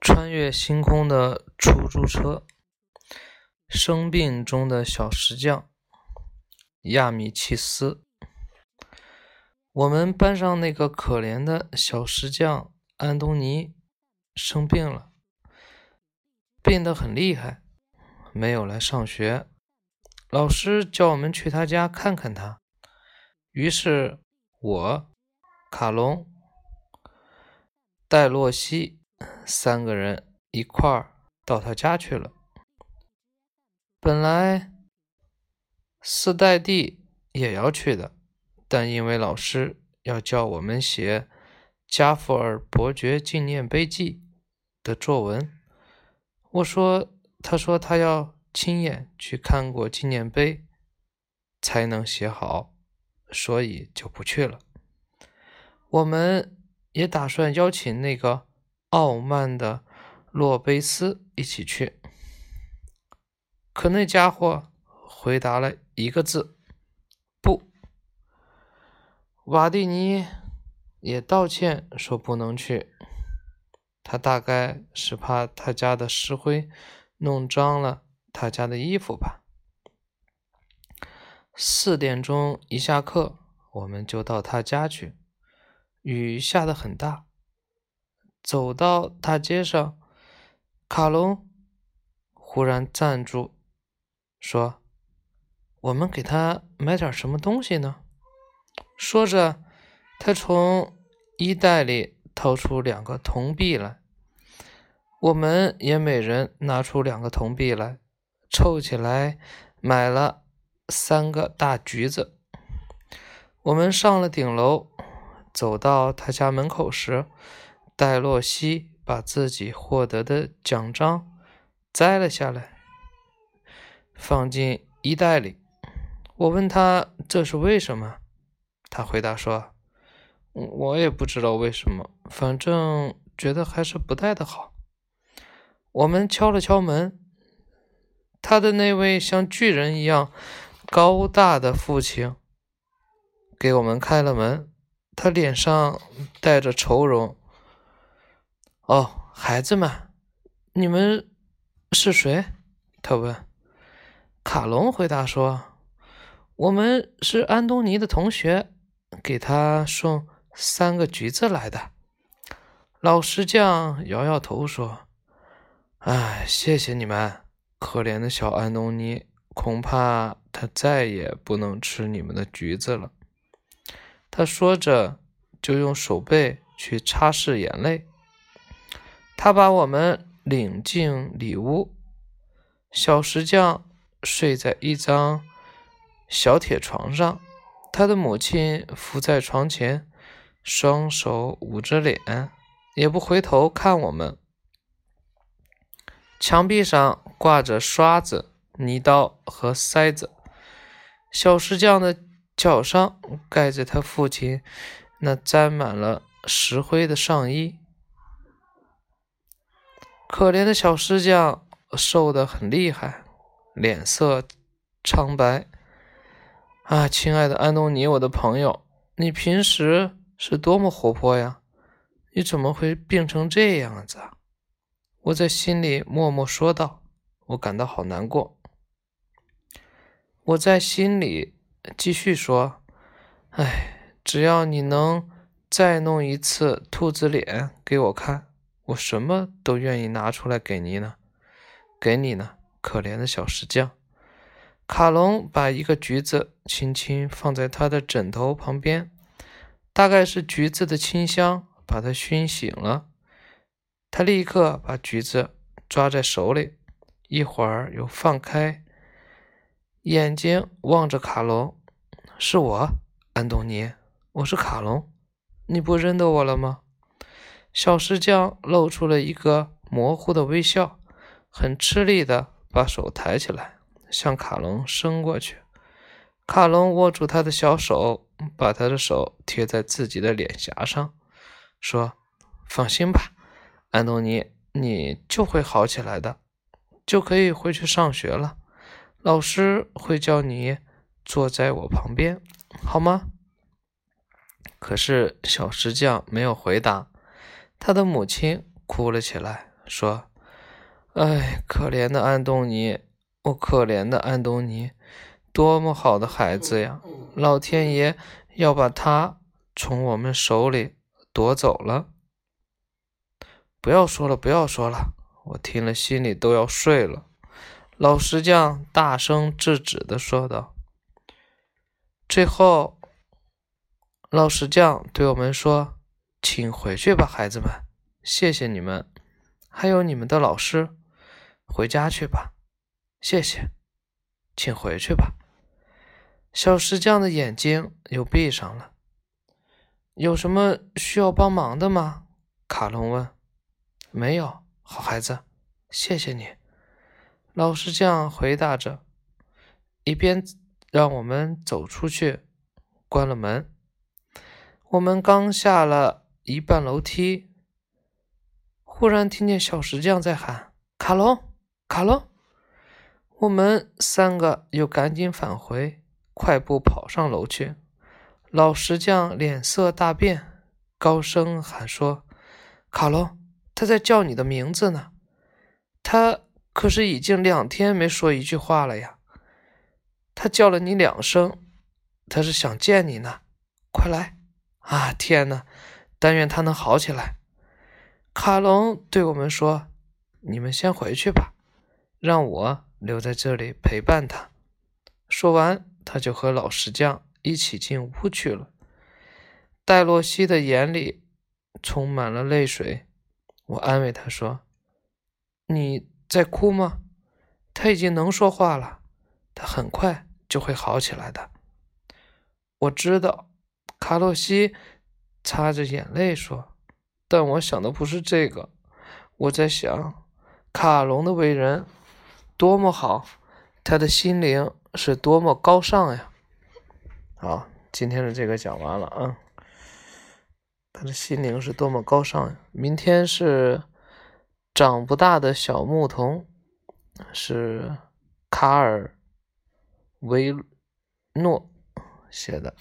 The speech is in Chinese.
穿越星空的出租车，生病中的小石匠亚米契斯。我们班上那个可怜的小石匠安东尼生病了，病得很厉害，没有来上学。老师叫我们去他家看看他，于是我、卡隆。戴洛西三个人一块儿到他家去了。本来斯代蒂也要去的，但因为老师要叫我们写加弗尔伯爵纪念碑记的作文，我说，他说他要亲眼去看过纪念碑才能写好，所以就不去了。我们。也打算邀请那个傲慢的洛贝斯一起去，可那家伙回答了一个字：“不。”瓦蒂尼也道歉说不能去，他大概是怕他家的石灰弄脏了他家的衣服吧。四点钟一下课，我们就到他家去。雨下得很大，走到大街上，卡隆忽然站住，说：“我们给他买点什么东西呢？”说着，他从衣袋里掏出两个铜币来，我们也每人拿出两个铜币来，凑起来买了三个大橘子。我们上了顶楼。走到他家门口时，戴洛西把自己获得的奖章摘了下来，放进衣袋里。我问他这是为什么，他回答说：“我也不知道为什么，反正觉得还是不戴的好。”我们敲了敲门，他的那位像巨人一样高大的父亲给我们开了门。他脸上带着愁容。哦，孩子们，你们是谁？他问。卡隆回答说：“我们是安东尼的同学，给他送三个橘子来的。”老石匠摇摇头说：“哎，谢谢你们，可怜的小安东尼，恐怕他再也不能吃你们的橘子了。”他说着，就用手背去擦拭眼泪。他把我们领进里屋，小石匠睡在一张小铁床上，他的母亲伏在床前，双手捂着脸，也不回头看我们。墙壁上挂着刷子、泥刀和筛子，小石匠的。脚上盖着他父亲那沾满了石灰的上衣。可怜的小石匠瘦得很厉害，脸色苍白。啊，亲爱的安东尼，我的朋友，你平时是多么活泼呀！你怎么会病成这样子？啊我在心里默默说道。我感到好难过。我在心里。继续说，哎，只要你能再弄一次兔子脸给我看，我什么都愿意拿出来给你呢。给你呢，可怜的小石匠。卡隆把一个橘子轻轻放在他的枕头旁边，大概是橘子的清香把他熏醒了。他立刻把橘子抓在手里，一会儿又放开。眼睛望着卡隆，是我，安东尼，我是卡隆，你不认得我了吗？小石匠露出了一个模糊的微笑，很吃力的把手抬起来，向卡隆伸过去。卡隆握住他的小手，把他的手贴在自己的脸颊上，说：“放心吧，安东尼，你就会好起来的，就可以回去上学了。”老师会叫你坐在我旁边，好吗？可是小石匠没有回答，他的母亲哭了起来，说：“哎，可怜的安东尼，我可怜的安东尼，多么好的孩子呀！老天爷要把他从我们手里夺走了。”不要说了，不要说了，我听了心里都要碎了。老石匠大声制止的说道。最后，老石匠对我们说：“请回去吧，孩子们，谢谢你们，还有你们的老师，回家去吧，谢谢，请回去吧。”小石匠的眼睛又闭上了。有什么需要帮忙的吗？卡隆问。没有，好孩子，谢谢你。老石匠回答着，一边让我们走出去，关了门。我们刚下了一半楼梯，忽然听见小石匠在喊：“卡隆，卡隆！”我们三个又赶紧返回，快步跑上楼去。老石匠脸色大变，高声喊说：“卡隆！”他在叫你的名字呢，他可是已经两天没说一句话了呀。他叫了你两声，他是想见你呢。快来！啊，天哪！但愿他能好起来。卡隆对我们说：“你们先回去吧，让我留在这里陪伴他。”说完，他就和老石匠一起进屋去了。戴洛西的眼里充满了泪水。我安慰他说：“你在哭吗？他已经能说话了，他很快就会好起来的。”我知道，卡洛西擦着眼泪说：“但我想的不是这个，我在想，卡隆的为人多么好，他的心灵是多么高尚呀！”好，今天的这个讲完了啊。他的心灵是多么高尚呀！明天是长不大的小牧童，是卡尔维诺写的。